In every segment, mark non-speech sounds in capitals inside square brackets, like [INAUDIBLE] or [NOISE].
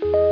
一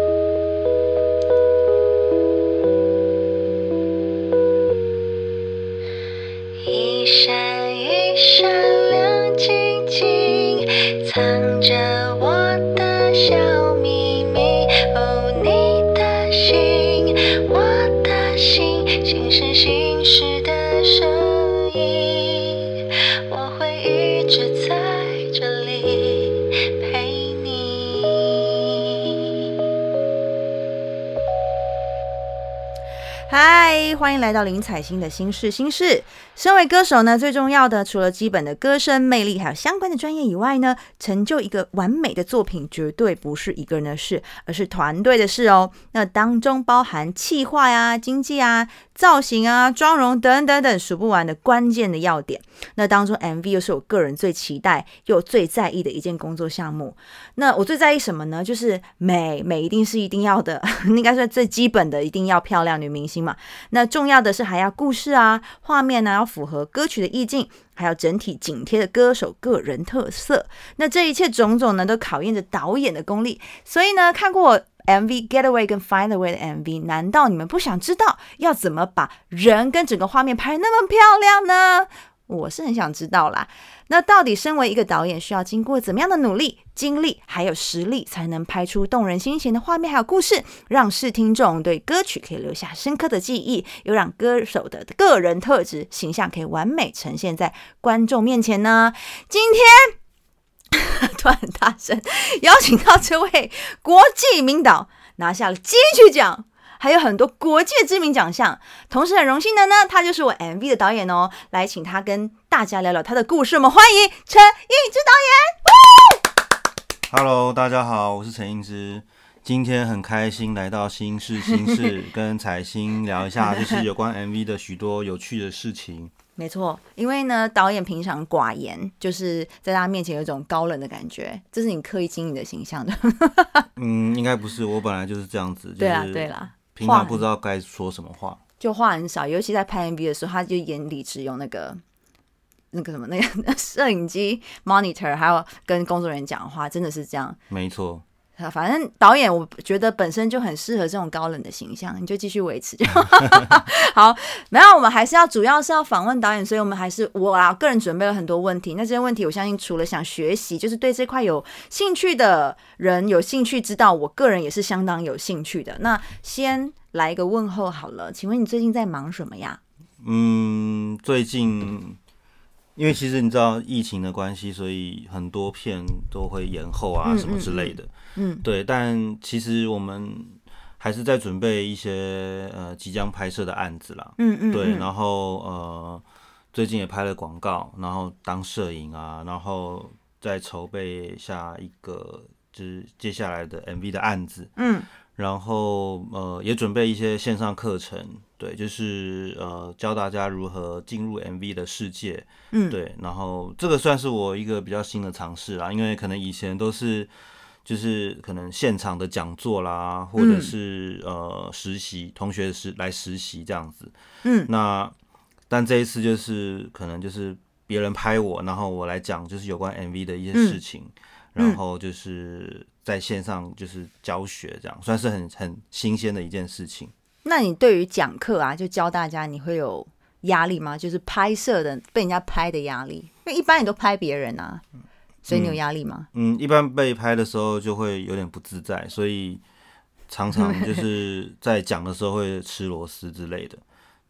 来到林采欣的心事心事。身为歌手呢，最重要的除了基本的歌声魅力，还有相关的专业以外呢，成就一个完美的作品，绝对不是一个人的事，而是团队的事哦。那当中包含企划呀、经济啊、造型啊、妆容等等等数不完的关键的要点。那当中 MV 又是我个人最期待又最在意的一件工作项目。那我最在意什么呢？就是美，美一定是一定要的，[LAUGHS] 应该说最基本的，一定要漂亮女明星嘛。那重要的是还要故事啊，画面呢要符合歌曲的意境，还有整体紧贴的歌手个人特色。那这一切种种呢，都考验着导演的功力。所以呢，看过我 MV Getaway 跟 Find Away 的 MV，难道你们不想知道要怎么把人跟整个画面拍那么漂亮呢？我是很想知道啦。那到底身为一个导演，需要经过怎么样的努力、精力还有实力，才能拍出动人心弦的画面还有故事，让视听众对歌曲可以留下深刻的记忆，又让歌手的个人特质形象可以完美呈现在观众面前呢？今天 [LAUGHS] 突然很大声，邀请到这位国际名导，拿下了金曲奖。还有很多国际知名奖项，同时很荣幸的呢，他就是我 MV 的导演哦，来请他跟大家聊聊他的故事。我们欢迎陈映之导演。Hello，大家好，我是陈映之。今天很开心来到新事新事，[LAUGHS] 跟彩星聊一下，就是有关 MV 的许多有趣的事情。没错，因为呢，导演平常寡言，就是在大家面前有一种高冷的感觉，这是你刻意经营的形象的。[LAUGHS] 嗯，应该不是，我本来就是这样子。对啦，就是对啦，平常不知道该说什么话。就话很少，尤其在拍 MV 的时候，他就眼里只有那个那个什么那个 [LAUGHS] 摄影机 monitor，还有跟工作人员讲话，真的是这样。没错，啊反正导演我觉得本身就很适合这种高冷的形象，你就继续维持就好。[LAUGHS] 没有，我们还是要主要是要访问导演，所以我们还是我啊个人准备了很多问题。那这些问题，我相信除了想学习，就是对这块有兴趣的人有兴趣知道，我个人也是相当有兴趣的。那先来一个问候好了，请问你最近在忙什么呀？嗯，最近因为其实你知道疫情的关系，所以很多片都会延后啊嗯什么之类的。嗯，对，但其实我们还是在准备一些呃即将拍摄的案子啦。嗯嗯，对，嗯然后呃，最近也拍了广告，然后当摄影啊，然后再筹备下一个就是接下来的 MV 的案子，嗯然后呃也准备一些线上课程，对，就是呃教大家如何进入 MV 的世界，嗯，对，然后这个算是我一个比较新的尝试啦，因为可能以前都是。就是可能现场的讲座啦，或者嗯。是、呃实习同学实来实习这样子，嗯。那但这一次就是可能就是别人拍我，然后我来讲就是有关 MV 的一些事情，嗯。然后就是在线上就是教学这样，算是很很新鲜的一件事情。那你对于讲课啊，就教大家，你会有压力吗？就是拍摄的被人家拍的压力，因为一般你都拍别人啊，所以你有压力吗？嗯，一般被拍的时候就会有点不自在，所以常常 [LAUGHS] 就是在讲的时候会吃螺丝之类的。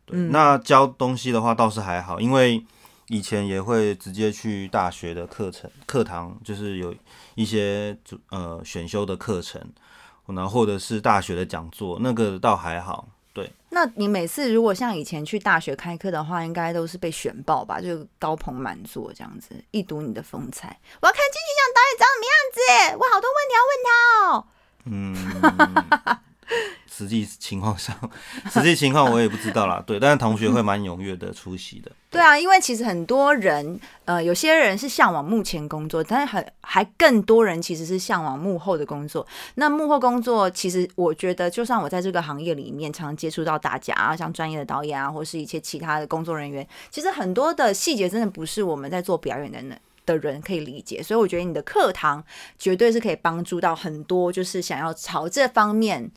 对，嗯那教东西的话倒是还好，因为以前也会直接去大学的课程课堂，就是有一些主呃选修的课程，然后或者是大学的讲座，那个倒还好。对，那你每次如果像以前去大学开课的话，应该都是被选爆吧？就高朋满座这样子，一睹你的风采。我要看金曲奖导演长什么样子，我好多问题要问他哦。嗯，实际情况上，[LAUGHS] 实际情况我也不知道啦。对，但是同学会蛮踊跃的出席的。对啊，因为其实很多人，呃，有些人是向往幕前工作，但是很还更多人其实是向往幕后的工作。那幕后工作，其实我觉得，就算我在这个行业里面常接触到大家啊，像专业的导演啊，或是一些其他的工作人员，其实很多的细节真的不是我们在做表演的那的人可以理解。所以我觉得你的课堂绝对是可以帮助到很多，就是想要朝这方面。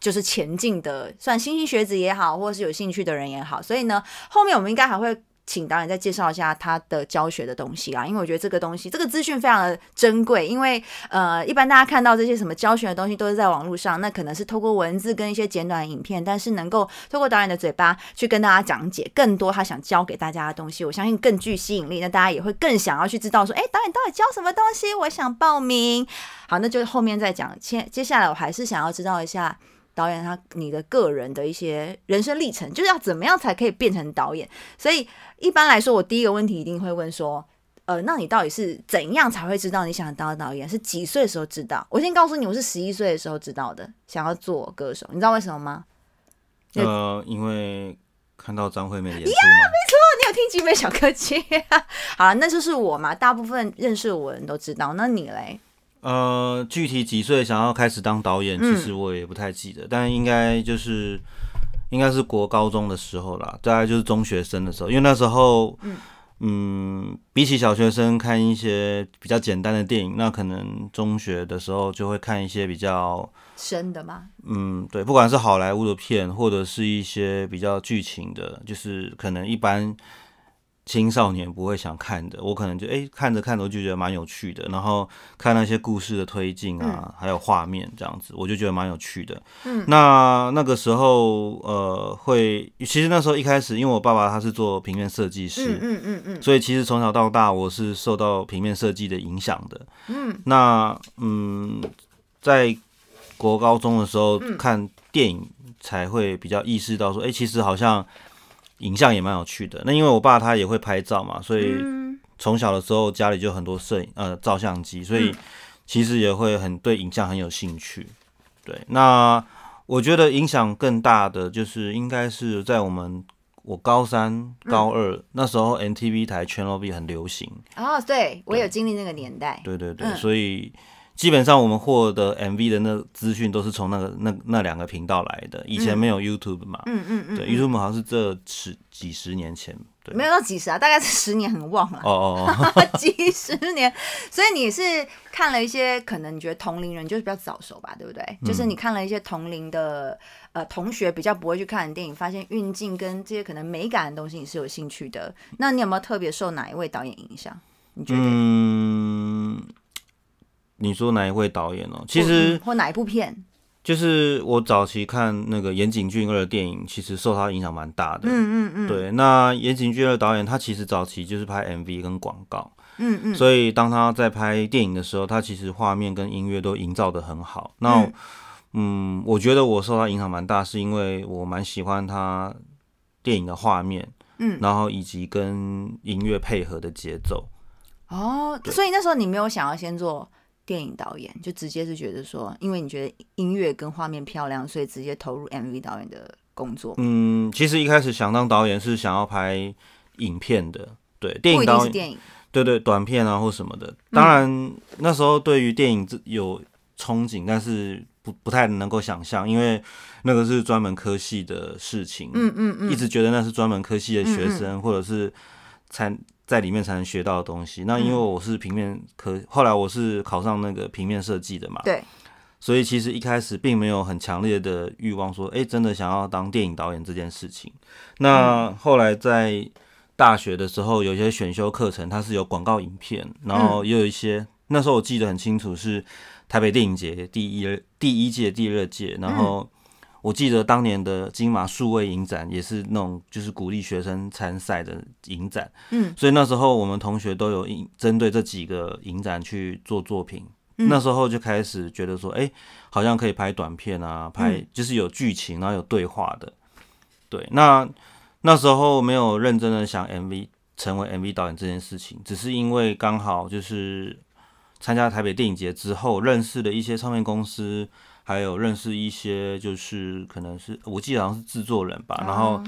就是前进的，算新兴学子也好，或者是有兴趣的人也好，所以呢，后面我们应该还会请导演再介绍一下他的教学的东西啦。因为我觉得这个东西，这个资讯非常的珍贵。因为呃，一般大家看到这些什么教学的东西，都是在网络上，那可能是透过文字跟一些简短的影片，但是能够透过导演的嘴巴去跟大家讲解更多他想教给大家的东西，我相信更具吸引力。那大家也会更想要去知道说，哎，导演到底教什么东西？我想报名。好，那就后面再讲。接接下来，我还是想要知道一下。导演他你的个人的一些人生历程，就是要怎么样才可以变成导演？所以一般来说，我第一个问题一定会问说，呃，那你到底是怎样才会知道你想当导演？是几岁的时候知道？我先告诉你，我是十一岁的时候知道的，想要做歌手。你知道为什么吗？呃，因为看到张惠妹的演出呀，没错，你有听《集美小歌姬》？[LAUGHS] 好了，那就是我嘛。大部分认识我的人都知道。那你嘞？呃，具体几岁想要开始当导演，其实我也不太记得，但应该就是应该是国高中的时候啦，大概就是中学生的时候，因为那时候，嗯，比起小学生看一些比较简单的电影，那可能中学的时候就会看一些比较深的嘛？嗯，对，不管是好莱坞的片，或者是一些比较剧情的，就是可能一般。青少年不会想看的，我可能就哎看着看着就觉得蛮有趣的，然后看那些故事的推进啊，还有画面这样子，我就觉得蛮有趣的。嗯，那那个时候呃会，其实那时候一开始，因为我爸爸他是做平面设计师，嗯嗯嗯，所以其实从小到大我是受到平面设计的影响的。嗯，那嗯在国高中的时候看电影才会比较意识到说，哎，其实好像。影像也蛮有趣的。那因为我爸他也会拍照嘛，所以从小的时候家里就很多摄影呃照相机，所以其实也会很对影像很有兴趣。对，那我觉得影响更大的就是应该是在我们我高三高二那时候，NTV 台 Channel V 很流行。哦，对我有经历那个年代。对对对，所以。基本上我们获得 MV 的那资讯都是从那个那那两个频道来的，以前没有 YouTube 嘛，嗯嗯嗯，对，YouTube 好像是这十几十年前，对，没有到几十啊，大概是十年很旺了，哦哦哦，[LAUGHS] 几十年，所以你是看了一些可能你觉得同龄人就是比较早熟吧，对不对？就是你看了一些同龄的呃同学比较不会去看的电影，发现运镜跟这些可能美感的东西你是有兴趣的，那你有没有特别受哪一位导演影响？你觉得？嗯。你说哪一位导演哦？其实或哪一部片？就是我早期看那个岩井俊二的电影，其实受他影响蛮大的。嗯嗯嗯。对，那岩井俊二导演他其实早期就是拍 MV 跟广告。嗯嗯。所以当他在拍电影的时候，他其实画面跟音乐都营造的很好。那嗯，我觉得我受他影响蛮大，是因为我蛮喜欢他电影的画面，嗯，然后以及跟音乐配合的节奏。哦，所以那时候你没有想要先做？电影导演就直接是觉得说，因为你觉得音乐跟画面漂亮，所以直接投入 MV 导演的工作。嗯，其实一开始想当导演是想要拍影片的，对，电影导演，电影，对对，短片啊或什么的。当然那时候对于电影有憧憬，但是不不太能够想象，因为那个是专门科系的事情。嗯嗯嗯，一直觉得那是专门科系的学生或者是参。在里面才能学到的东西。那因为我是平面科，后来我是考上那个平面设计的嘛。对。所以其实一开始并没有很强烈的欲望说，哎，真的想要当电影导演这件事情。那后来在大学的时候，有一些选修课程，它是有广告影片，然后也有一些。那时候我记得很清楚，是台北电影节第一第一届、第二届，然后。我记得当年的金马数位影展也是那种就是鼓励学生参赛的影展，嗯，所以那时候我们同学都有针对这几个影展去做作品，那时候就开始觉得说，哎，好像可以拍短片啊，拍就是有剧情然后有对话的，对，那那时候没有认真的想 MV 成为 MV 导演这件事情，只是因为刚好就是参加台北电影节之后认识了一些唱片公司。还有认识一些，就是可能是我记得好像是制作人吧，然后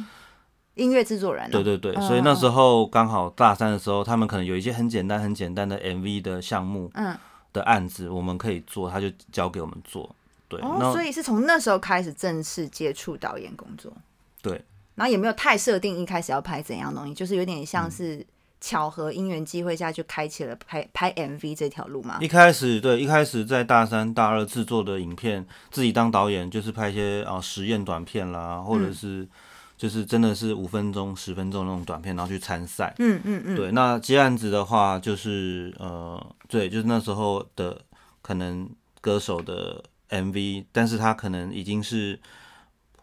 音乐制作人，对对对，所以那时候刚好大三的时候，他们可能有一些很简单、很简单的 MV 的项目，嗯，的案子我们可以做，他就交给我们做，对，哦，所以是从那时候开始正式接触导演工作，对，然后也没有太设定一开始要拍怎样东西，就是有点像是巧合因缘机会下就开启了拍拍 MV 这条路吗一？开始对，一开始在大三、大二制作的影片，自己当导演，就是拍一些啊实验短片啦，或者是就是真的是五分钟、十分钟那种短片，然后去参赛。嗯嗯嗯，对，那接案子的话，就是呃，对，就是那时候的可能歌手的 MV，但是他可能已经是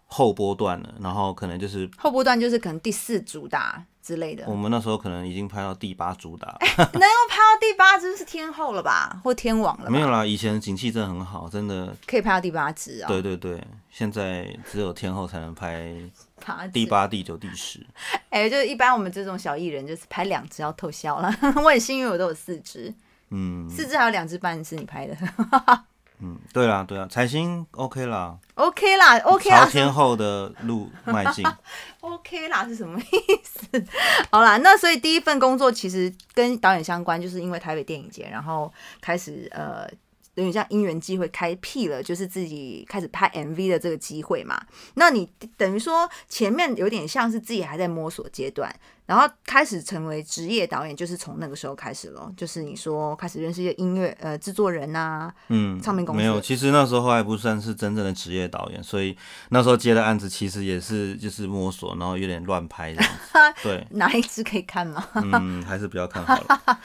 后波段了，然后可能就是后波段就是可能第四主打之类的，我们那时候可能已经拍到第八主打，能够拍到第八支是天后了吧，或天王了吧？没有啦，以前景气真的很好，真的，可以拍到第八支啊、对对对，现在只有天后才能拍八第。八、第九、第十。哎、就是一般我们这种小艺人，就是拍两支要透销了。[LAUGHS] 我很幸运，我都有四支，嗯四支还有两支半是你拍的。嗯，对啦对啦，彩星 OK 啦 OK 啦，OK 朝啦天后的路迈进。[LAUGHS] OK 啦是什么意思？好啦，那所以第一份工作其实跟导演相关，就是因为台北电影节，然后开始呃。有点像因缘机会开辟了，就是自己开始拍 MV 的这个机会嘛。那你等于说前面有点像是自己还在摸索阶段，然后开始成为职业导演，就是从那个时候开始咯。就是你说开始认识一些音乐呃制作人呐、嗯，唱片公司没有，其实那时候还不算是真正的职业导演，所以那时候接的案子其实也是就是摸索，然后有点乱拍这样子。[LAUGHS] 对，哪一支可以看吗？嗯，还是不要看好了。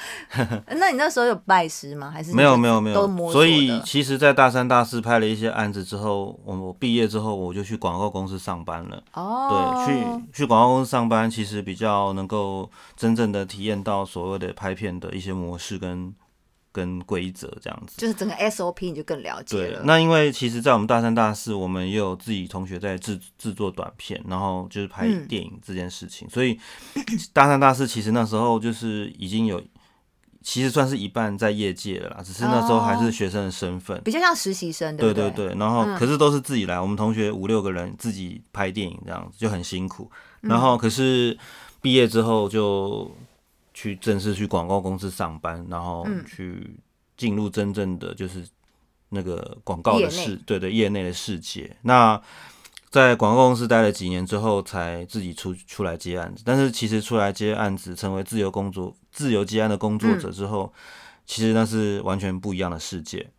[LAUGHS] 那你那时候有拜师吗？还是没有没有没有，都摸索所以其实，在大三、大四拍了一些案子之后，我我毕业之后我就去广告公司上班了。哦，对，去去广告公司上班，其实比较能够真正的体验到所谓的拍片的一些模式跟跟规则这样子。就是整个 SOP 你就更了解了。，对那因为其实，在我们大三、大四，我们也有自己同学在制制作短片，然后就是拍嗯电影这件事情，所以大三、大四其实那时候就是已经有，其实算是一半在业界了啦，只是那时候还是学生的身份。比较像实习生，对不对对对，然后嗯可是都是自己来，我们同学五六个人自己拍电影这样子就很辛苦。嗯然后可是毕业之后就去正式去广告公司上班，然后嗯去进入真正的就是那个广告的世，对对，业内的世界。那在广告公司待了几年之后，才自己出出来接案子。但是其实出来接案子，成为自由工作、自由接案的工作者之后，其实那是完全不一样的世界。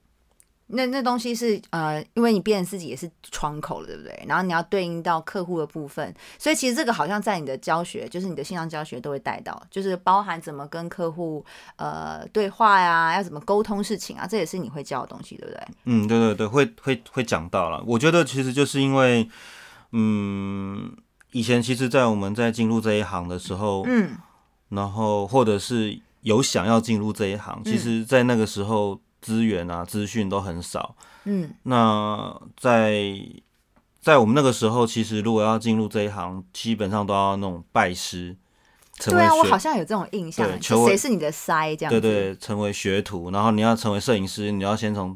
那那东西是呃，因为你变成自己也是窗口了，对不对？然后你要对应到客户的部分，所以其实这个好像在你的教学，就是你的线上教学都会带到，就是包含怎么跟客户呃对话呀，要怎么沟通事情啊，这也是你会教的东西，对不对？嗯，对对对，会会会讲到了。我觉得其实就是因为，嗯，以前其实，在我们在进入这一行的时候，嗯，然后或者是有想要进入这一行，其实，在那个时候资源啊、资讯都很少。嗯，那在在我们那个时候，其实如果要进入这一行，基本上都要那种拜师，成为对啊，我好像有这种印象谁是你的腮这样子，对对，成为学徒，然后你要成为摄影师，你要先从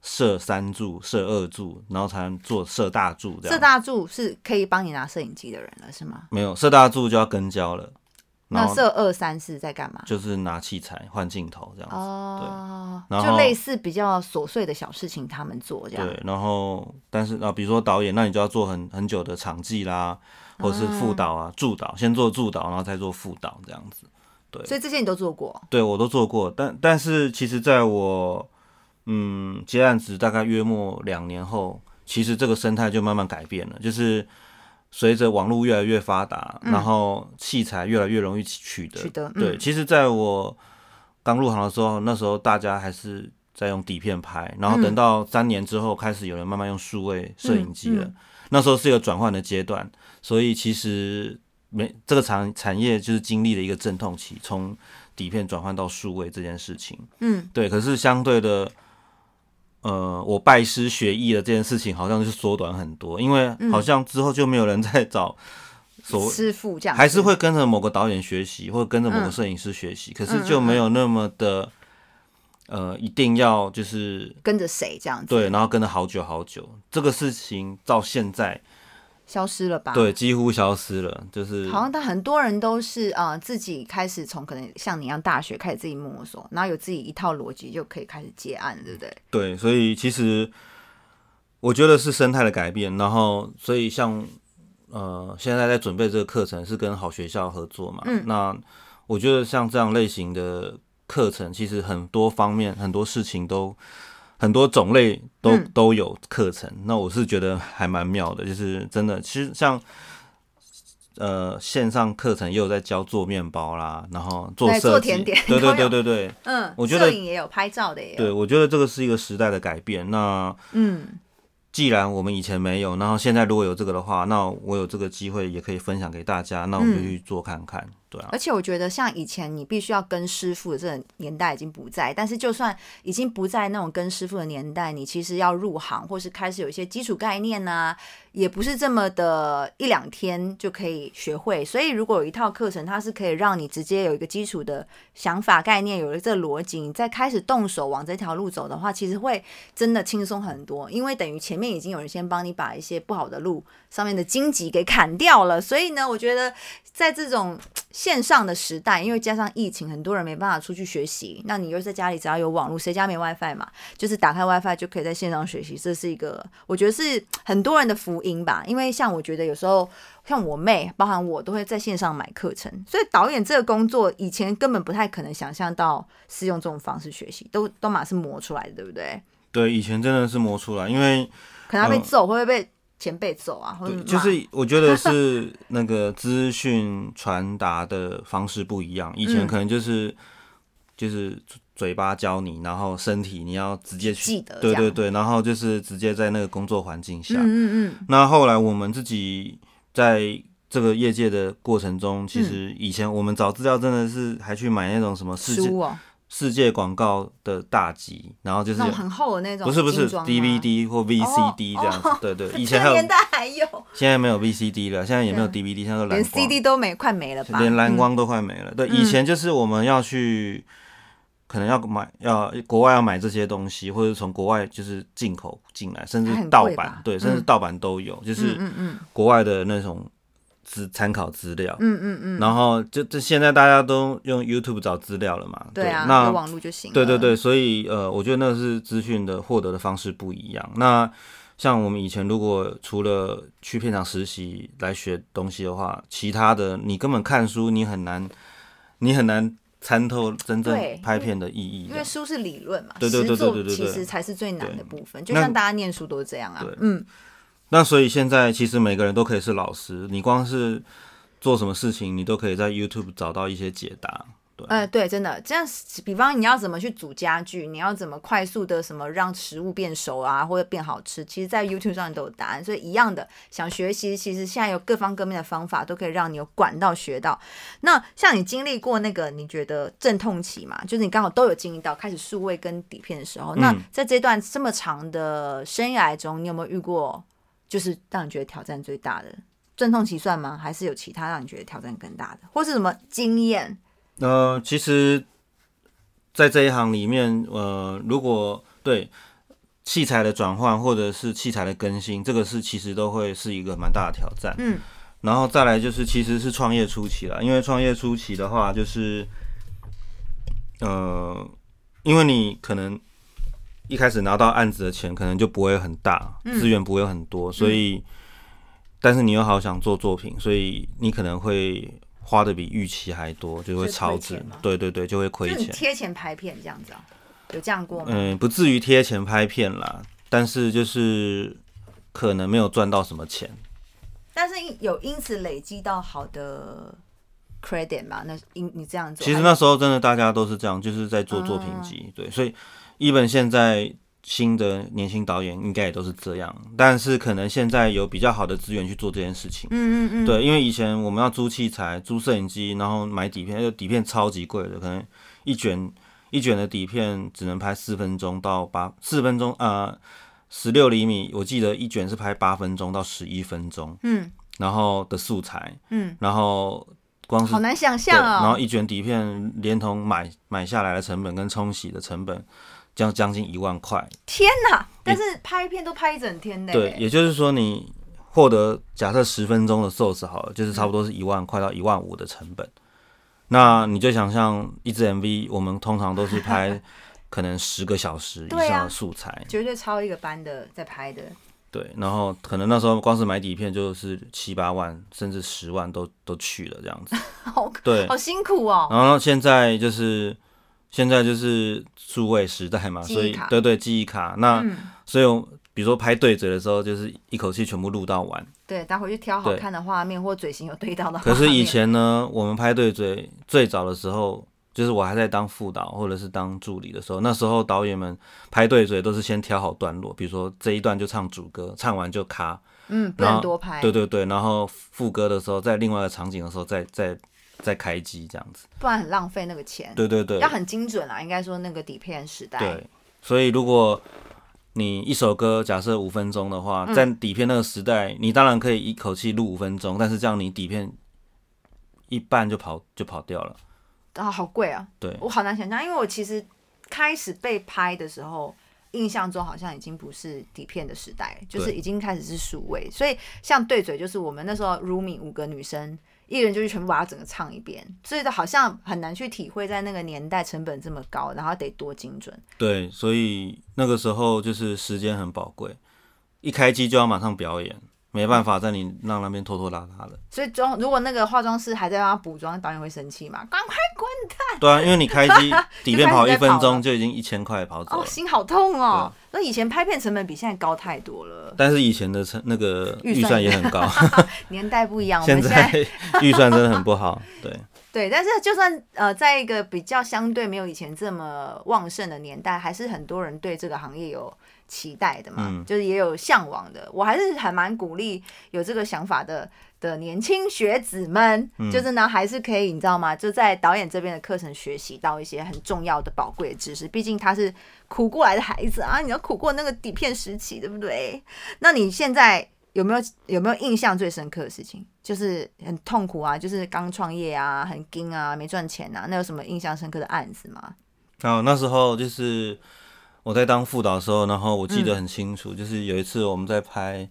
摄三柱、摄二柱，然后才能做摄大柱这样。摄大柱是可以帮你拿摄影机的人了，是吗？没有摄大柱就要跟焦了，然那设二三四在干嘛？就是拿器材换镜头这样子。哦，然后就类似比较琐碎的小事情，他们做这样。对，然后但是啊，比如说导演，那你就要做很很久的场记啦，或者是副导啊、助导，先做助导，然后再做副导这样子。对所以这些你都做过。对我都做过，但但是其实在我嗯接案子大概约莫两年后，其实这个生态就慢慢改变了，就是随着网络越来越发达，然后器材越来越容易取得。取得对，嗯其实在我刚入行的时候，那时候大家还是在用底片拍，然后等到三年之后，开始有人慢慢用数位摄影机了。那时候是一个转换的阶段，所以其实没这个产产业就是经历了一个阵痛期，从底片转换到数位这件事情。嗯，对，可是相对的，呃，我拜师学艺的这件事情好像就是缩短很多，因为好像之后就没有人再找所谓。师傅这样还是会跟着某个导演学习，或者跟着某个嗯摄影师学习，可是就没有那么的，呃，一定要就是跟着谁这样子，对，然后跟了好久好久，这个事情到现在消失了吧？对几乎消失了，就是好像但很多人都是呃自己开始从可能像你一样大学开始自己摸索，然后有自己一套逻辑就可以开始接案，对不对？对，所以其实我觉得是生态的改变，然后所以像呃现在在准备这个课程是跟好学校合作嘛，嗯那我觉得像这样类型的课程，其实很多方面、很多事情都很多种类都、嗯都有课程。那我是觉得还蛮妙的，就是真的，其实像。呃，线上课程也有在教做面包啦，然后做设，做甜点对对对对对，嗯，我觉得摄影也有，拍照的也有，对，我觉得这个是一个时代的改变。那嗯，既然我们以前没有，然后现在如果有这个的话，那我有这个机会也可以分享给大家，那我们就嗯去做看看，对而。且我觉得像以前你必须要跟师傅的这个年代已经不在，但是就算已经不在那种跟师傅的年代，你其实要入行或是开始有一些基础概念呢、也不是这么的一两天就可以学会。所以如果有一套课程，它是可以让你直接有一个基础的想法概念，有了这逻辑，你再开始动手往这条路走的话，其实会真的轻松很多，因为等于前面已经有人先帮你把一些不好的路上面的荆棘给砍掉了。所以呢，我觉得在这种线上的时代，因为加上疫情，很多人没办法出去学习，那你又在家里只要有网络，谁家没 WiFi 嘛？就是打开 WiFi 就可以在线上学习，这是一个我觉得是很多人的福音吧。因为像我觉得有时候像我妹，包含我都会在线上买课程，所以导演这个工作以前根本不太可能想象到是用这种方式学习，都都马是磨出来的，对不对？对，以前真的是磨出来，因为可能要被嗯揍，会不会被前辈走啊？或者就是我觉得是 [LAUGHS] 那个资讯传达的方式不一样，以前嗯。可能就是、就是嘴巴教你，然后身体你要直接去记得对对对，然后就是直接在那个工作环境下，嗯嗯嗯，那后来我们自己在这个业界的过程中，其实以前我们找资料真的是还去买那种什么世界书哦，世界广告的大集，然后就是那很厚的那种不是不是 DVD 或 VCD 这样子，哦对对，[LAUGHS] 以前还有这个年代还有，现在没有 VCD 了，现在也没有 DVD，现在都蓝连光，CD 都没快没了吧？连蓝嗯。光都快没了。对，嗯。以前就是我们要去，可能要买要国外要买这些东西，或者从国外就是进口进来，甚至盗版，对，甚至嗯。盗版都有，就是嗯嗯。国外的那种资参考资料。嗯嗯嗯，然后就这现在大家都用 YouTube 找资料了嘛？对啊，那网络就行。对对对，所以呃，我觉得那是资讯的获得的方式不一样。那像我们以前如果除了去片场实习来学东西的话，其他的你根本看书你很难，你很难参透真正拍片的意义。因为书是理论嘛，对对对对对对对其实才是最难的部分。就像大家念书都是这样啊，嗯，那所以现在其实每个人都可以是老师，你光是做什么事情，你都可以在 YouTube 找到一些解答。对，呃，对，真的这样，比方你要怎么去煮家具，你要怎么快速的什么让食物变熟啊，或者变好吃，其实，在 YouTube 上都有答案。所以一样的，想学习，其实现在有各方各面的方法，都可以让你有管道学到。那像你经历过那个你觉得阵痛期嘛，就是你刚好都有经历到开始数位跟底片的时候，那嗯在这段这么长的生涯中，你有没有遇过就是让你觉得挑战最大的？阵痛期算吗？还是有其他让你觉得挑战更大的，或是什么经验？呃，其实，在这一行里面，呃，如果对器材的转换或者是器材的更新，这个是其实都会是一个蛮大的挑战。嗯，然后再来就是其实是创业初期了，因为创业初期的话，就是呃，因为你可能一开始拿到案子的钱可能就不会很大，嗯资源不会很多，所以，但是你又好想做作品，所以你可能会花的比预期还多，就会超支对对对，就会亏钱。贴钱拍片这样子啊？有这样过吗？嗯，不至于贴钱拍片啦，但是就是可能没有赚到什么钱。但是有因此累积到好的 credit 嘛？那因你这样做，其实那时候真的大家都是这样，就是在做作品集，对，所以一本现在新的年轻导演应该也都是这样，但是可能现在有比较好的资源去做这件事情。嗯嗯嗯，对，因为以前我们要租器材、租摄影机，然后买底片，那个底片超级贵的，可能一卷一卷的底片只能拍四分钟到八四分钟，啊，十六厘米，我记得一卷是拍八分钟到十一分钟，嗯然后的素材，嗯，然后光是好难想对，象哦。然后一卷底片连同买买下来的成本跟冲洗的成本，将将近一万块。天哪！但是拍片都拍一整天的，对，也就是说你获得假设十分钟的 source 好了，就是差不多是一万块到一万五的成本。那你就想象一支 MV，我们通常都是拍 [LAUGHS] 可能十个小时以上的素材。绝对超一个班的在拍的。对，然后可能那时候光是买底片就是七八万，甚至十万都都去了这样子。[LAUGHS] 好对，好辛苦哦。然后现在就是现在就是数位时代嘛，所以对对记忆卡，那、嗯，所以我比如说拍对嘴的时候，就是一口气全部录到完。对，待会去挑好看的画面或嘴型有对到的画可。是以前呢，我们拍对嘴最早的时候，就是我还在当副导或者是当助理的时候，那时候导演们拍对嘴都是先挑好段落，比如说这一段就唱主歌，唱完就卡，嗯，不能多拍，对对对，然后副歌的时候，在另外一个场景的时候再再再开机这样子。不然很浪费那个钱。对对对，要很精准啊，应该说那个底片时代。对，所以如果你一首歌假设五分钟的话，嗯在底片那个时代，你当然可以一口气录五分钟，但是这样你底片一半就跑就跑掉了。啊，好贵啊！对，我好难想象，因为我其实开始被拍的时候，印象中好像已经不是底片的时代，就是已经开始是数位。所以像对嘴，就是我们那时候 roomie 五个女生，一人就是全部把它整个唱一遍，所以好像很难去体会在那个年代成本这么高，然后得多精准。对，所以那个时候就是时间很宝贵，一开机就要马上表演，没办法在你让那边拖拖拉拉的。所以妆如果那个化妆师还在帮他补妆，导演会生气嘛？赶快滚蛋！对啊，因为你开机 [LAUGHS] 底片跑一分钟就已经一千块跑走哦，了。心好痛哦。那以前拍片成本比现在高太多了，但是以前的成那个预预算算也很高，[LAUGHS] 年代不一样。我现在 [LAUGHS] 预算真的很不好。对，对，但是就算呃，在一个比较相对没有以前这么旺盛的年代，还是很多人对这个行业有期待的嘛，嗯就是也有向往的。我还是还蛮鼓励有这个想法的的年轻学子们，嗯就是呢，还是可以，你知道吗？就在导演这边的课程学习到一些很重要的宝贵的知识。毕竟他是苦过来的孩子啊，你要苦过那个底片时期，对不对？那你现在有没有有没有印象最深刻的事情？就是很痛苦啊，就是刚创业啊，很惊啊，没赚钱啊，那有什么印象深刻的案子吗？哦那时候就是我在当副导的时候，然后我记得很清楚，就是有一次我们在拍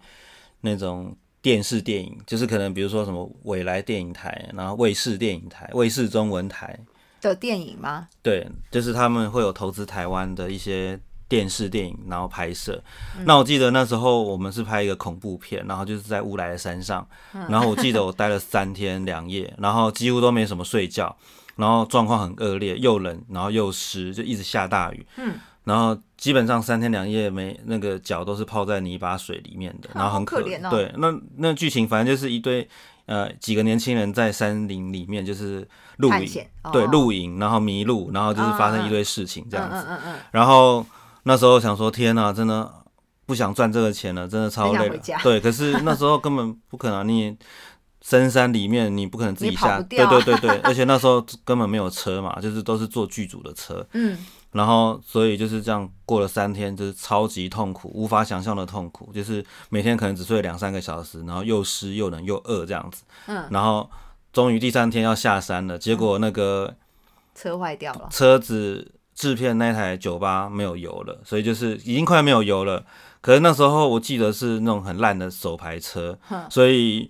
那种电视电影，就是可能比如说什么未来电影台，然后卫视电影台、卫视中文台，的电影吗？对，就是他们会有投资台湾的一些电视电影，然后拍摄。那我记得那时候我们是拍一个恐怖片，然后就是在乌来的山上，然后我记得我待了三天两夜，然后几乎都没什么睡觉，然后状况很恶劣，又冷，然后又湿，就一直下大雨。嗯，然后基本上三天两夜没那个脚都是泡在泥巴水里面的，然后很可怜哦。对，那那剧情反正就是一堆呃几个年轻人在山林里面就是露营对，哦。露营，然后迷路，然后就是发生嗯嗯一堆事情这样子。嗯嗯嗯然后那时候想说，天哪，真的不想赚这个钱了，真的超累了。对，可是那时候根本不可能，你深山里面你不可能自己下，对对对对，而且那时候根本没有车嘛，就是都是坐剧组的车，嗯然后所以就是这样过了三天，就是超级痛苦，无法想象的痛苦，就是每天可能只睡两三个小时，然后又湿又冷又饿这样子，嗯，然后终于第三天要下山了，结果那个。车坏掉了，车子制片那台酒吧没有油了，所以就是已经快没有油了。可是那时候我记得是那种很烂的手排车，所以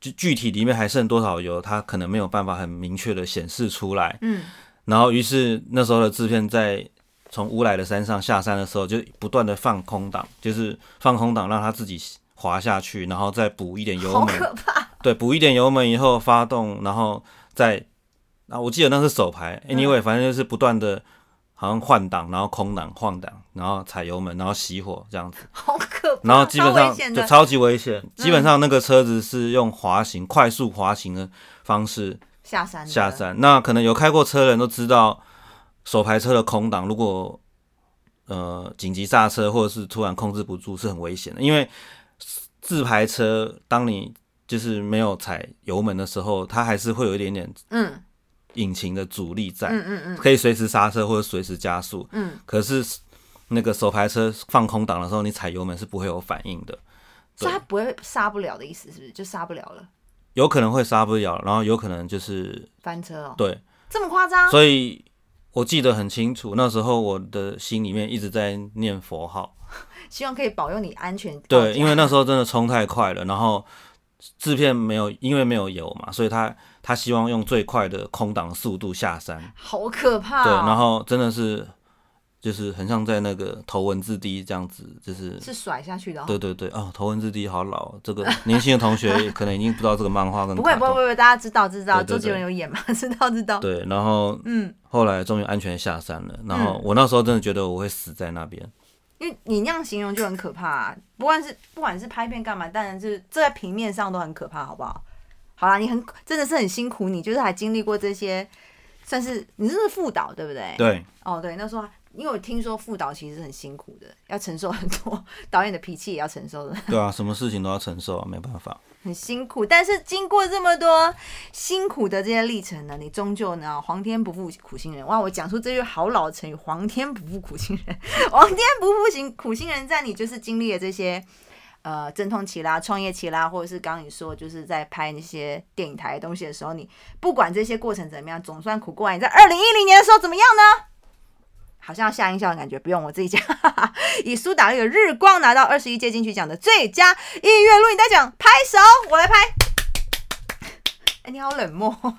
具具体里面还剩多少油，它可能没有办法很明确的显示出来。嗯然后于是那时候的制片在从乌来的山上下山的时候，就不断的放空档，就是放空档让它自己滑下去，然后再补一点油好门，可怕，对，补一点油门以后发动，然后再啊，我记得那是手排，anyway，反正就是不断的，好像换挡，然后空挡换挡，然后踩油门，然后熄火这样子，好可怕，然后基本上就超级危险，基本上那个车子是用滑行、快速滑行的方式下山下，山。那可能有开过车的人都知道，手排车的空档如果呃紧急刹车或者是突然控制不住是很危险的，因为自排车当你就是没有踩油门的时候，它还是会有一点点嗯引擎的阻力在，嗯嗯嗯可以随时刹车或者随时加速。嗯，可是那个手排车放空档的时候，你踩油门是不会有反应的，所以它不会刹不了的意思，是不是？就刹不了了，有可能会刹不了，然后有可能就是翻车哦，对，这么夸张？所以我记得很清楚，那时候我的心里面一直在念佛号。[LAUGHS] 希望可以保佑你安全到对，因为那时候真的冲太快了，然后制片没有，因为没有油嘛，所以他他希望用最快的空档速度下山。好可怕、哦，对，然后真的是就是很像在那个头文字 D 这样子，就是是甩下去的、哦。对对对，哦，头文字 D 好老，这个年轻的同学 [LAUGHS] 可能已经不知道这个漫画跟不会不会不会，大家知道知道，周杰伦有演嘛？[LAUGHS] 知道知道。对，然后嗯，后来终于安全下山了，然后我那时候真的觉得我会死在那边。因为你那样形容就很可怕、啊，不管是不管是拍片干嘛，当然是这在平面上都很可怕，好不好？好啦，你很真的是很辛苦，你就是还经历过这些，算是你这是副导对不对？。对，哦，对，那时候因为我听说副导其实很辛苦的，要承受很多 [LAUGHS] 导演的脾气也要承受的，[LAUGHS] 对啊，什么事情都要承受啊，没办法。很辛苦。但是经过这么多辛苦的这些历程呢，你终究呢，皇天不负苦心人。哇，我讲出这句好老的成语“皇天不负苦心人”，[LAUGHS] 皇天不负心苦心人，在你就是经历了这些。呃，阵痛期啦，创业期啦，或者是刚刚你说，就是在拍那些电影台的东西的时候，你不管这些过程怎么样，总算苦过来。你在二零一零年的时候怎么样呢？好像要下音效的感觉，不用我自己讲。[LAUGHS] 以苏打绿的《日光》拿到二十一届金曲奖的最佳音乐录影带奖，拍手，我来拍。[LAUGHS] 哎、你好冷漠。好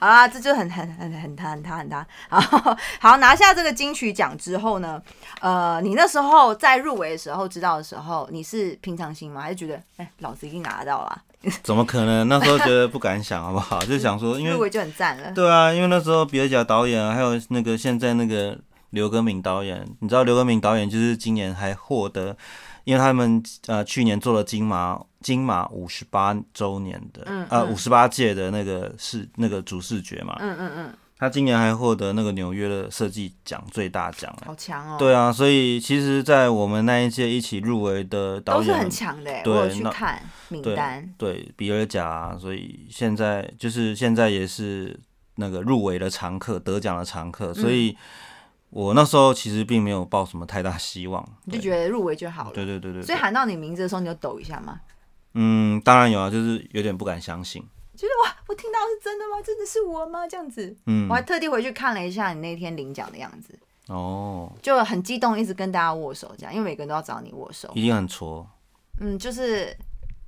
[LAUGHS] 啦，这就很很很很他很他很他。好，好拿下这个金曲奖之后呢，呃，你那时候在入围的时候知道的时候，你是平常心吗？还是觉得哎、老子已经拿到了，[LAUGHS] 怎么可能？那时候觉得不敢想，[LAUGHS] 好不好？[LAUGHS] 就想说，因为入围就很赞了。对啊，因为那时候比尔贾导演啊，还有那个现在那个刘根敏导演，你知道刘根敏导演就是今年还获得，因为他们呃去年做了金马金马五十八周年的，嗯呃嗯五十八届的那个视那个主视觉嘛，嗯嗯嗯，他今年还获得那个纽约的设计奖最大奖哎好强哦。对啊，所以其实，在我们那一届一起入围的导演都是很强的欸，对去那看名对单。对比尔贾、啊，所以现在就是现在也是那个入围的常客，得奖的常客，所以我那时候其实并没有抱什么太大希望。[LAUGHS] 你就觉得入围就好了。对对对对对，所以喊到你名字的时候，你就抖一下吗？嗯，当然有啊，就是有点不敢相信。觉得哇，我听到是真的吗？真的是我吗？这样子，嗯我，还特地回去看了一下你那天领奖的样子，哦，就很激动，一直跟大家握手，这样，因为每个人都要找你握手。一定很挫。嗯，就是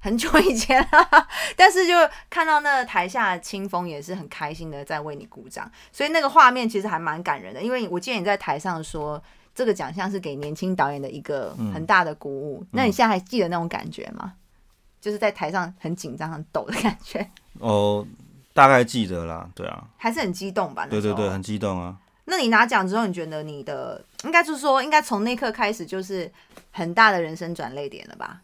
很久以前，[LAUGHS] 但是就看到那个台下的清风也是很开心的在为你鼓掌，所以那个画面其实还蛮感人的。因为我记得你在台上说，这个奖项是给年轻导演的一个很大的鼓舞。那你现在还记得那种感觉吗？就是在台上很紧张、很抖的感觉，哦，大概记得啦，对啊，还是很激动吧？对对对，很激动啊。那你拿奖之后，你觉得你的应该就是说，应该从那刻开始就是很大的人生转泪点了吧？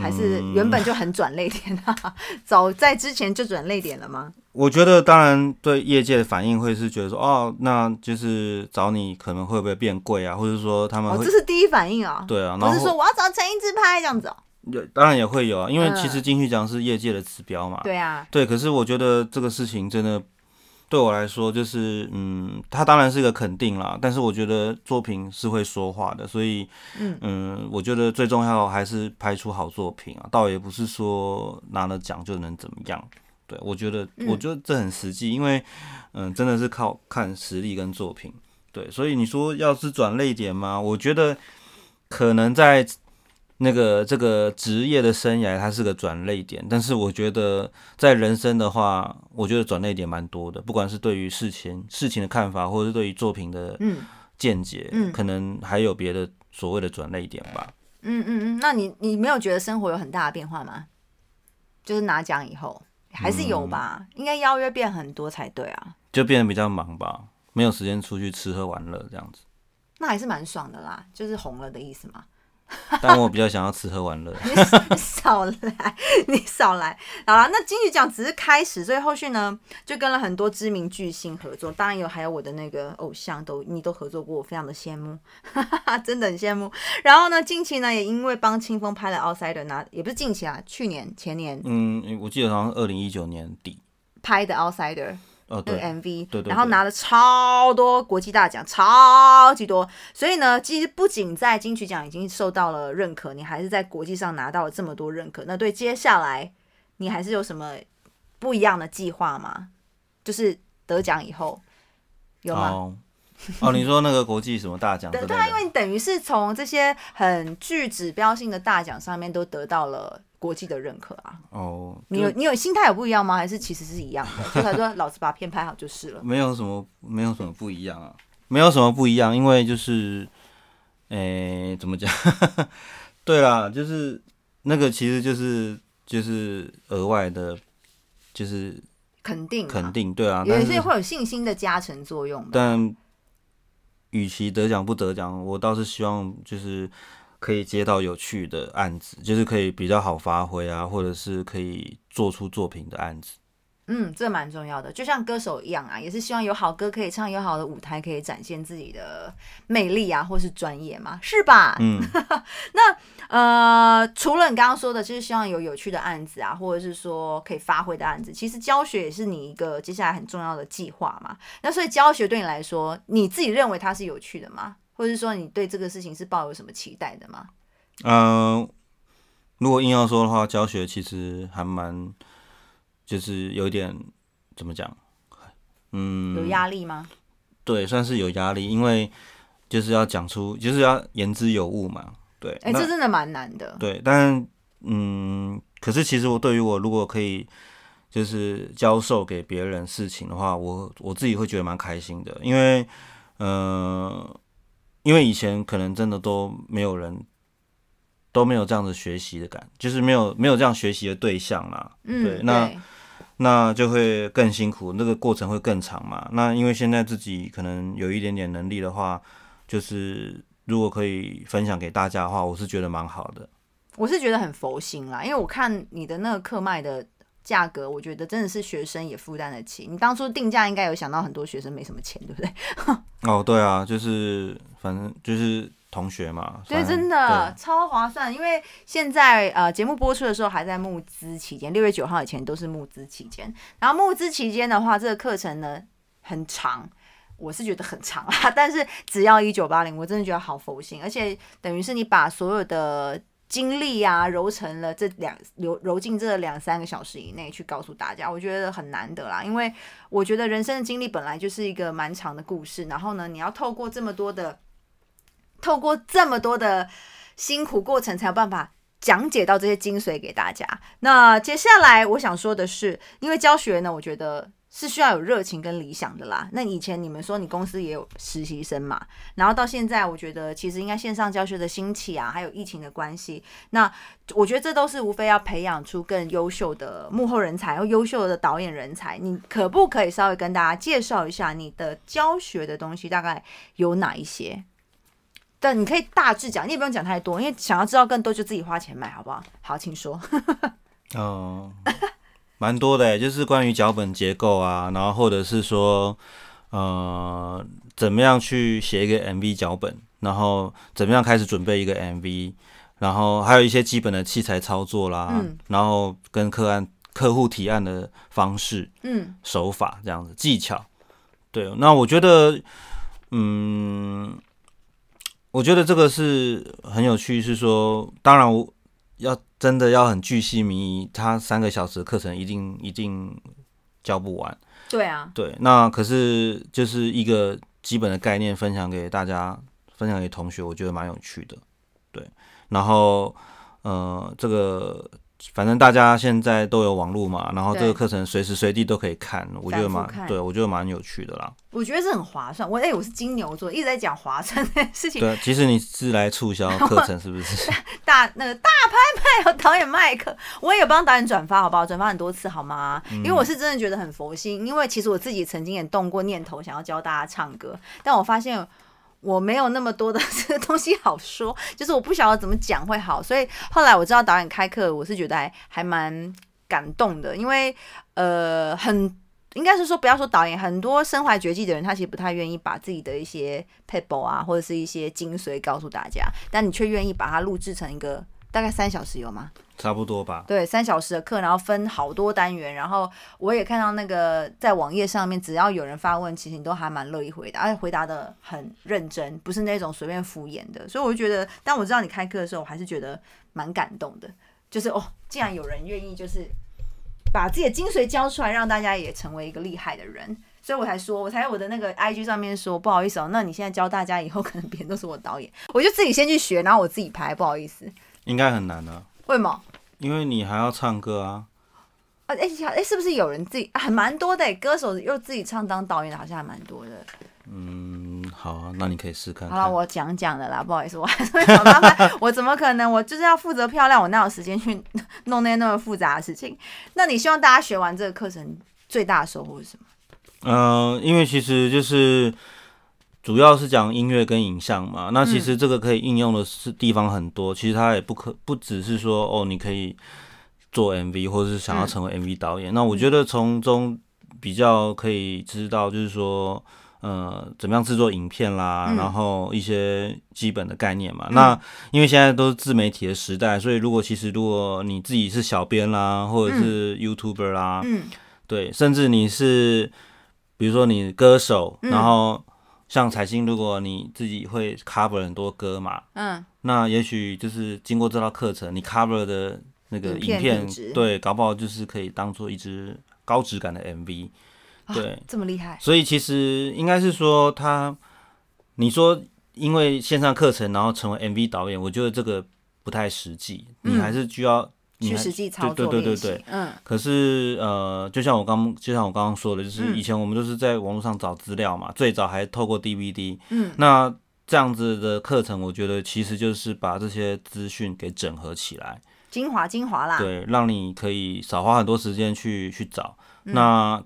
还是嗯原本就很转泪点啊？[LAUGHS] 早在之前就转泪点了吗？我觉得当然对业界的反应会是觉得说，哦，那就是找你可能会不会变贵啊，或者说他们哦，会、这是第一反应啊，对啊，不然后是说我要找陈一之拍这样子哦。有当然也会有啊，因为嗯其实金曲奖是业界的指标嘛。对啊，对，可是我觉得这个事情真的对我来说，就是嗯，它当然是一个肯定啦，但是我觉得作品是会说话的，所以嗯我觉得最重要还是拍出好作品啊，倒也不是说拿了奖就能怎么样。对，我觉得，嗯我觉得这很实际，因为嗯，真的是靠看实力跟作品。对，所以你说要是转泪点吗？我觉得可能在那个这个职业的生涯，它是个转泪点。但是我觉得在人生的话，我觉得转泪点蛮多的，不管是对于事情事情的看法，或者是对于作品的嗯见解，嗯可能还有别的所谓的转泪点吧。嗯嗯嗯，那你你没有觉得生活有很大的变化吗？就是拿奖以后，还是有吧？嗯应该邀约变很多才对啊。就变得比较忙吧，没有时间出去吃喝玩乐这样子。那还是蛮爽的啦，就是红了的意思嘛。[LAUGHS] 但我比较想要吃喝玩乐。[LAUGHS] 你少来，你少来。好了，那金曲奖只是开始，所以后续呢，就跟了很多知名巨星合作，当然有还有我的那个偶像都你都合作过，我非常的羡慕，[LAUGHS] 真的很羡慕。然后呢，近期呢也因为帮清风拍了《Outsider》，拿也不是近期啊，去年前年嗯，我记得好像二零一九年底。拍的《Outsider》。哦，那个对，MV，对对然后拿了超多国际大奖，超级多。所以呢，其实不仅在金曲奖已经受到了认可，你还是在国际上拿到了这么多认可。那对接下来你还是有什么不一样的计划吗？就是得奖以后有吗？哦，哦，你说那个国际什么大奖？对对啊，因为你等于是从这些很具指标性的大奖上面都得到了国际的认可啊。哦，你有你有心态有不一样吗？还是其实是一样的？[LAUGHS] 就他说老子把片拍好就是了。没有什么没有什么不一样啊，没有什么不一样，因为就是，诶、怎么讲？[LAUGHS] 对啦，就是那个其实就是就是额外的，就是肯定嘛肯，定，对啊，也但是是会有信心的加成作用。但与其得奖不得奖，我倒是希望就是可以接到有趣的案子，就是可以比较好发挥啊，或者是可以做出作品的案子。嗯，这蛮重要的，就像歌手一样啊，也是希望有好歌可以唱，有好的舞台可以展现自己的魅力啊，或是专业嘛，是吧？嗯，[LAUGHS] 那呃，除了你刚刚说的，就是希望有有趣的案子啊，或者是说可以发挥的案子，其实教学也是你一个接下来很重要的计划嘛。那所以教学对你来说，你自己认为它是有趣的吗？或者是说你对这个事情是抱有什么期待的吗？呃，如果硬要说的话，教学其实还蛮，就是有一点怎么讲，嗯，有压力吗？对，算是有压力，因为就是要讲出，就是要言之有物嘛。对，哎、那这真的蛮难的。对，但嗯，可是其实我对于我如果可以就是教授给别人事情的话，我我自己会觉得蛮开心的，因为呃，因为以前可能真的都没有人都没有这样子学习的感，就是没有没有这样学习的对象啦。嗯，对那那就会更辛苦，那个过程会更长嘛。那因为现在自己可能有一点点能力的话，就是如果可以分享给大家的话，我是觉得蛮好的。我是觉得很佛心啦，因为我看你的那个课卖的价格，我觉得真的是学生也负担得起。你当初定价应该有想到很多学生没什么钱，对不对？[LAUGHS] 哦，对啊，就是反正就是同学嘛。对，反正真的超划算。因为现在呃节目播出的时候还在募资期间，六月九号以前都是募资期间。然后募资期间的话，这个课程呢很长。我是觉得很长啊，[LAUGHS] 但是只要一九八零，我真的觉得好佛心，而且等于是你把所有的精力啊揉成了这两揉揉进这两三个小时以内去告诉大家，我觉得很难得啦。因为我觉得人生的经历本来就是一个蛮长的故事，然后呢，你要透过这么多的，透过这么多的辛苦过程，才有办法。讲解到这些精髓给大家。那接下来我想说的是，因为教学呢，我觉得是需要有热情跟理想的啦。那以前你们说你公司也有实习生嘛，然后到现在，我觉得其实应该线上教学的兴起啊，还有疫情的关系，那我觉得这都是无非要培养出更优秀的幕后人才，或优秀的导演人才。你可不可以稍微跟大家介绍一下你的教学的东西大概有哪一些？但你可以大致讲，你也不用讲太多，因为想要知道更多就自己花钱买，好不好？好，请说。嗯，[LAUGHS] 蛮多的欸，就是关于脚本结构啊，然后或者是说，呃，怎么样去写一个 MV 脚本，然后怎么样开始准备一个 MV，然后还有一些基本的器材操作啦，嗯然后跟客案客户提案的方式、嗯手法这样子技巧。对，那我觉得，嗯，我觉得这个是很有趣，是说，当然我要真的要很巨细靡遗，他三个小时的课程一定一定教不完。对啊，对，那可是就是一个基本的概念分享给大家，分享给同学，我觉得蛮有趣的。对，然后呃，这个反正大家现在都有网络嘛，然后这个课程随时随地都可以看，我觉得蛮对我觉得蛮有趣的啦。我觉得是很划算。我哎、我是金牛座，一直在讲划算这件事情。对，其实你是来促销课程是不是？[LAUGHS] 大那个大拍卖有导演麦克，我也有帮导演转发，好不好？转发很多次好吗？因为我是真的觉得很佛心，因为其实我自己曾经也动过念头，想要教大家唱歌，但我发现。我没有那么多的这 [LAUGHS] 个东西好说，就是我不晓得怎么讲会好，所以后来我知道导演开课，我是觉得还还蛮感动的，因为呃很应该是说不要说导演，很多身怀绝技的人，他其实不太愿意把自己的一些 paper 啊，或者是一些精髓告诉大家，但你却愿意把它录制成一个大概三小时有吗？差不多吧。对，三小时的课，然后分好多单元，然后我也看到那个在网页上面，只要有人发问，其实你都还蛮乐意回答，而且回答的很认真，不是那种随便敷衍的。所以我就觉得，当我知道你开课的时候，我还是觉得蛮感动的，就是哦，竟然有人愿意就是把自己的精髓教出来，让大家也成为一个厉害的人。所以我才说，我才在我的那个 IG 上面说，不好意思哦，那你现在教大家以后，可能别人都是我导演，我就自己先去学，然后我自己拍，不好意思，应该很难啊，为什么？因为你还要唱歌啊。啊，哎、哎、是不是有人自己还蛮多的、欸？歌手又自己唱当导演的，好像还蛮多的。嗯，好啊，那你可以试看好了，我讲讲的啦，不好意思，我还是会想办法。我怎么可能？我就是要负责漂亮，我哪有时间去弄那些那么复杂的事情？那你希望大家学完这个课程最大的收获是什么？嗯、因为其实就是主要是讲音乐跟影像嘛，那其实这个可以应用的是地方很多。其实它也不可不只是说哦，你可以做 MV 或者是想要成为 MV 导演。那我觉得从中比较可以知道，就是说。呃，怎么样制作影片啦，嗯然后一些基本的概念嘛。那因为现在都是自媒体的时代，所以如果其实如果你自己是小编啦，或者是 YouTuber 啦，嗯对，甚至你是，比如说你歌手，嗯然后像彩星，如果你自己会 cover 很多歌嘛，嗯，那也许就是经过这套课程，你 cover 的那个影片影片，对，搞不好就是可以当做一支高质感的 MV。对，这么厉害，所以其实应该是说他，你说因为线上课程然后成为 MV 导演，我觉得这个不太实际，你嗯还是需要去实际操作对对对。嗯可是呃，就像我刚就像我刚刚说的，就是嗯以前我们都是在网络上找资料嘛，最早还透过 DVD。嗯那这样子的课程，我觉得其实就是把这些资讯给整合起来，精华精华啦，对，让你可以少花很多时间去去找。嗯那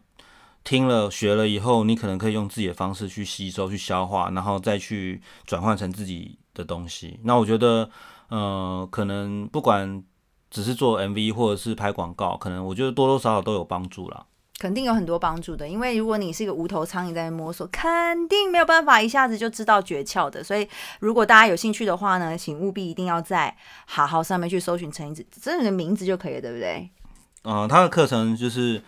听了学了以后，你可能可以用自己的方式去吸收、去消化，然后再去转换成自己的东西。那我觉得，呃，可能不管只是做 MV 或者是拍广告，可能我觉得多多少少都有帮助啦。肯定有很多帮助的。因为如果你是一个无头苍蝇在摸索，肯定没有办法一下子就知道诀窍的。所以如果大家有兴趣的话呢，请务必一定要在好好上面去搜寻陈一子，这你的名字就可以了，对不对？呃，他的课程就是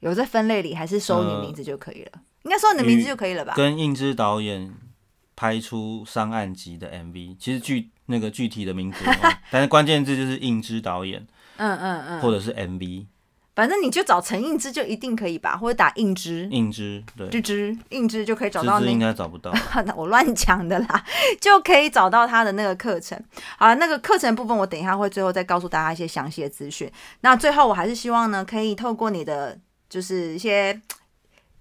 有在分类里，还是搜你呃名字就可以了？应该搜你的名字就可以了吧？跟应之导演拍出上岸集的 MV，其实具那个具体的名字，[LAUGHS] 但是关键字就是应之导演嗯嗯嗯，或者是 MV 反正你就找陈应之就一定可以吧，或者打应之。应之，对，之之应之就可以找到那该找不到。[LAUGHS] 那我乱讲的啦，[LAUGHS] 就可以找到他的那个课程。好，那个课程部分我等一下会最后再告诉大家一些详细的资讯。那最后我还是希望呢，可以透过你的就是一些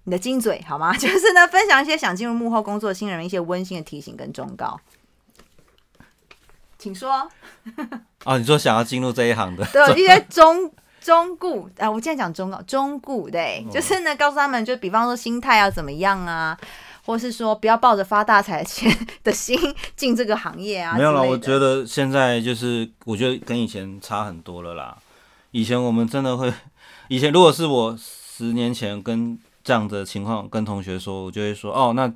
你的金嘴好吗？[LAUGHS] 就是呢，分享一些想进入幕后工作的新人们一些温馨的提醒跟忠告。请说，[LAUGHS] 哦，你说想要进入这一行的，[LAUGHS] 对一些忠忠固，哎、我今天讲忠告，忠固对，就是呢，告诉他们，就比方说心态要怎么样啊，或是说不要抱着发大财的钱的心进这个行业啊。没有了，我觉得现在就是，我觉得跟以前差很多了啦。以前我们真的会，以前如果是我十年前跟这样的情况跟同学说，我就会说，哦，那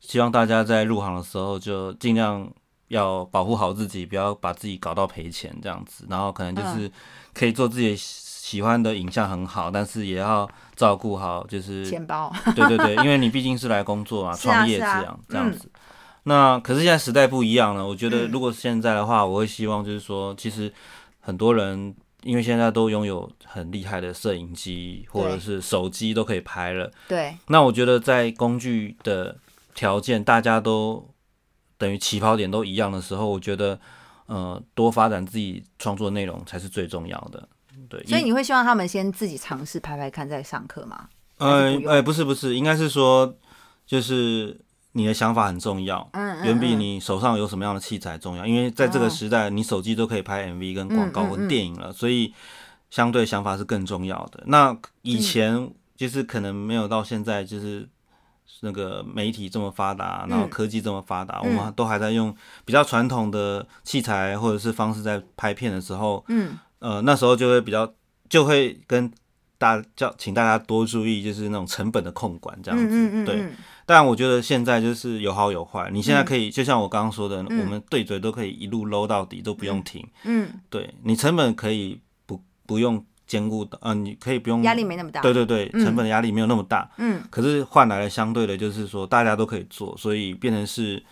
希望大家在入行的时候就尽量要保护好自己，不要把自己搞到赔钱这样子，然后可能就是可以做自己喜欢的影像很好，但是也要照顾好就是钱包，对对对，[LAUGHS] 因为你毕竟是来工作嘛，创业这样这样子。那可是现在时代不一样了，我觉得如果现在的话，我会希望就是说，其实很多人因为现在都拥有很厉害的摄影机或者是手机都可以拍了，对，那我觉得在工具的条件大家都等于起跑点都一样的时候，我觉得呃多发展自己创作内容才是最重要的。对，所以你会希望他们先自己尝试拍拍看，再上课吗？还是不用呃呃，不是不是，应该是说，就是你的想法很重要，嗯嗯远比嗯你手上有什么样的器材重要。因为在这个哦时代，你手机都可以拍 MV 跟广告跟电影了，所以相对想法是更重要的。那以嗯前就是可能没有到现在，就是那个媒体这么发达，然后嗯科技这么发达，我嗯们都还在用比较传统的器材或者是方式在拍片的时候，嗯，呃，那时候就会比较就会跟大叫请大家多注意，就是那种成本的控管这样子。对，嗯但我觉得现在就是有好有坏。你现在嗯可以，就像我刚刚说的，嗯我们对嘴都可以一路搂到底，都不用停。嗯，对你成本可以不不用兼顾的，呃，你可以不用压力没那么大。对对对，嗯成本的压力没有那么大。嗯，可是换来了相对的，就是说大家都可以做，所以变成是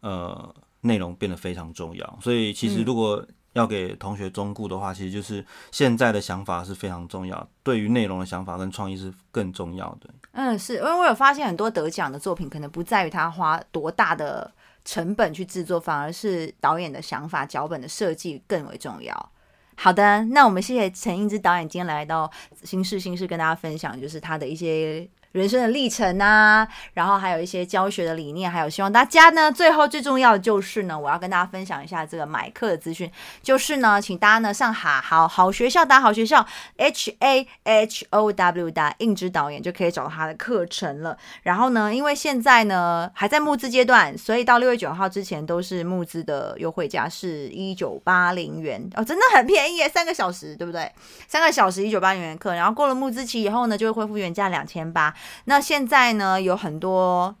呃内容变得非常重要。所以其实嗯如果要给同学忠顾的话，其实就是现在的想法是非常重要，对于内容的想法跟创意是更重要的。嗯，是因为我有发现很多得奖的作品，可能不在于他花多大的成本去制作，反而是导演的想法、脚本的设计更为重要。好的，那我们谢谢陈英之导演今天来到新事新事跟大家分享，就是他的一些人生的历程啊，然后还有一些教学的理念，还有希望大家呢，最后最重要的就是呢，我要跟大家分享一下这个买课的资讯，就是呢，请大家呢上好好好学校打好学校 H A H O W 打应之导演就可以找到他的课程了。然后呢，因为现在呢还在募资阶段，所以到六月九号之前都是募资的优惠价是一九八零元哦，真的很便宜耶，三个小时对不对？三个小时一九八零元课，然后过了募资期以后呢，就会恢复原价两千八。那现在呢，有很多，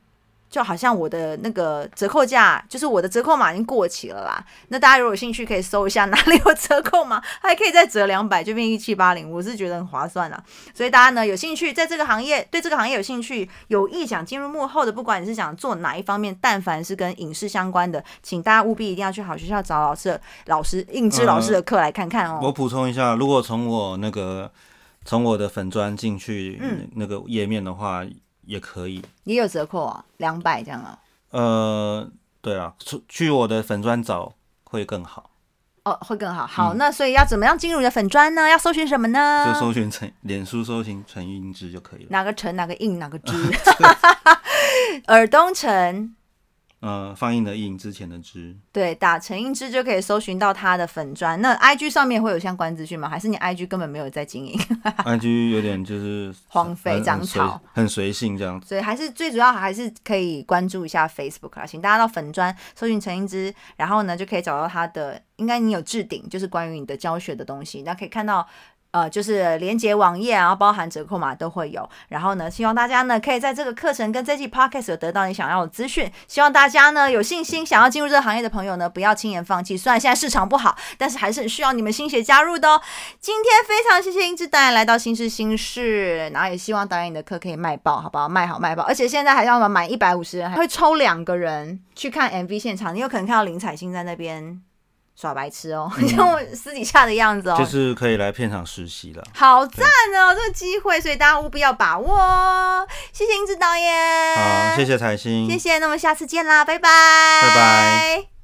就好像我的那个折扣价，就是我的折扣码已经过期了啦。那大家如果有兴趣，可以搜一下哪里有折扣码，还可以再折两百，就变一七八零。我是觉得很划算啊。所以大家呢有兴趣，在这个行业对这个行业有兴趣，有意想进入幕后的，不管你是想做哪一方面，但凡是跟影视相关的，请大家务必一定要去好学校找老师的老师应之老师的课来看看哦。我补充一下，如果从我那个从我的粉砖进去嗯那个页面的话，也可以。也有折扣啊，两百这样啊。呃，对啊，出去我的粉砖找会更好，哦，会更好。好，那所以要怎么样进入你的粉砖呢？要搜寻什么呢？就搜寻陈脸书搜寻陈英之就可以了。哪个陈哪个印哪个之，[LAUGHS] 尔东城呃，放映的映之前的之，对，打陈映之就可以搜寻到他的粉砖。那 IG 上面会有相关资讯吗？还是你 IG 根本没有在经营？[LAUGHS] IG 有点就是 [LAUGHS] 荒废长草很随性这样子。所以还是最主要还是可以关注一下 Facebook 啦，请大家到粉砖搜寻陈映之，然后呢就可以找到他的，应该你有置顶，就是关于你的教学的东西，那可以看到。呃，就是连接网页，然后包含折扣码都会有。然后呢，希望大家呢可以在这个课程跟这期 podcast 有得到你想要的资讯。希望大家呢有信心，想要进入这个行业的朋友呢，不要轻言放弃。虽然现在市场不好，但是还是很需要你们心血加入的哦。今天非常谢谢英之导演来到新事新事，然后也希望导演你的课可以卖爆，好不好？卖好卖爆，而且现在还要满一百五十人，还会抽两个人去看 MV 现场，你有可能看到林采欣在那边耍白痴哦，像我私底下的样子哦，就是可以来片场实习了。好赞哦，这个机会，所以大家务必要把握哦。谢谢英子导演，好，谢谢彩星，谢谢，那么下次见啦，拜拜，拜拜。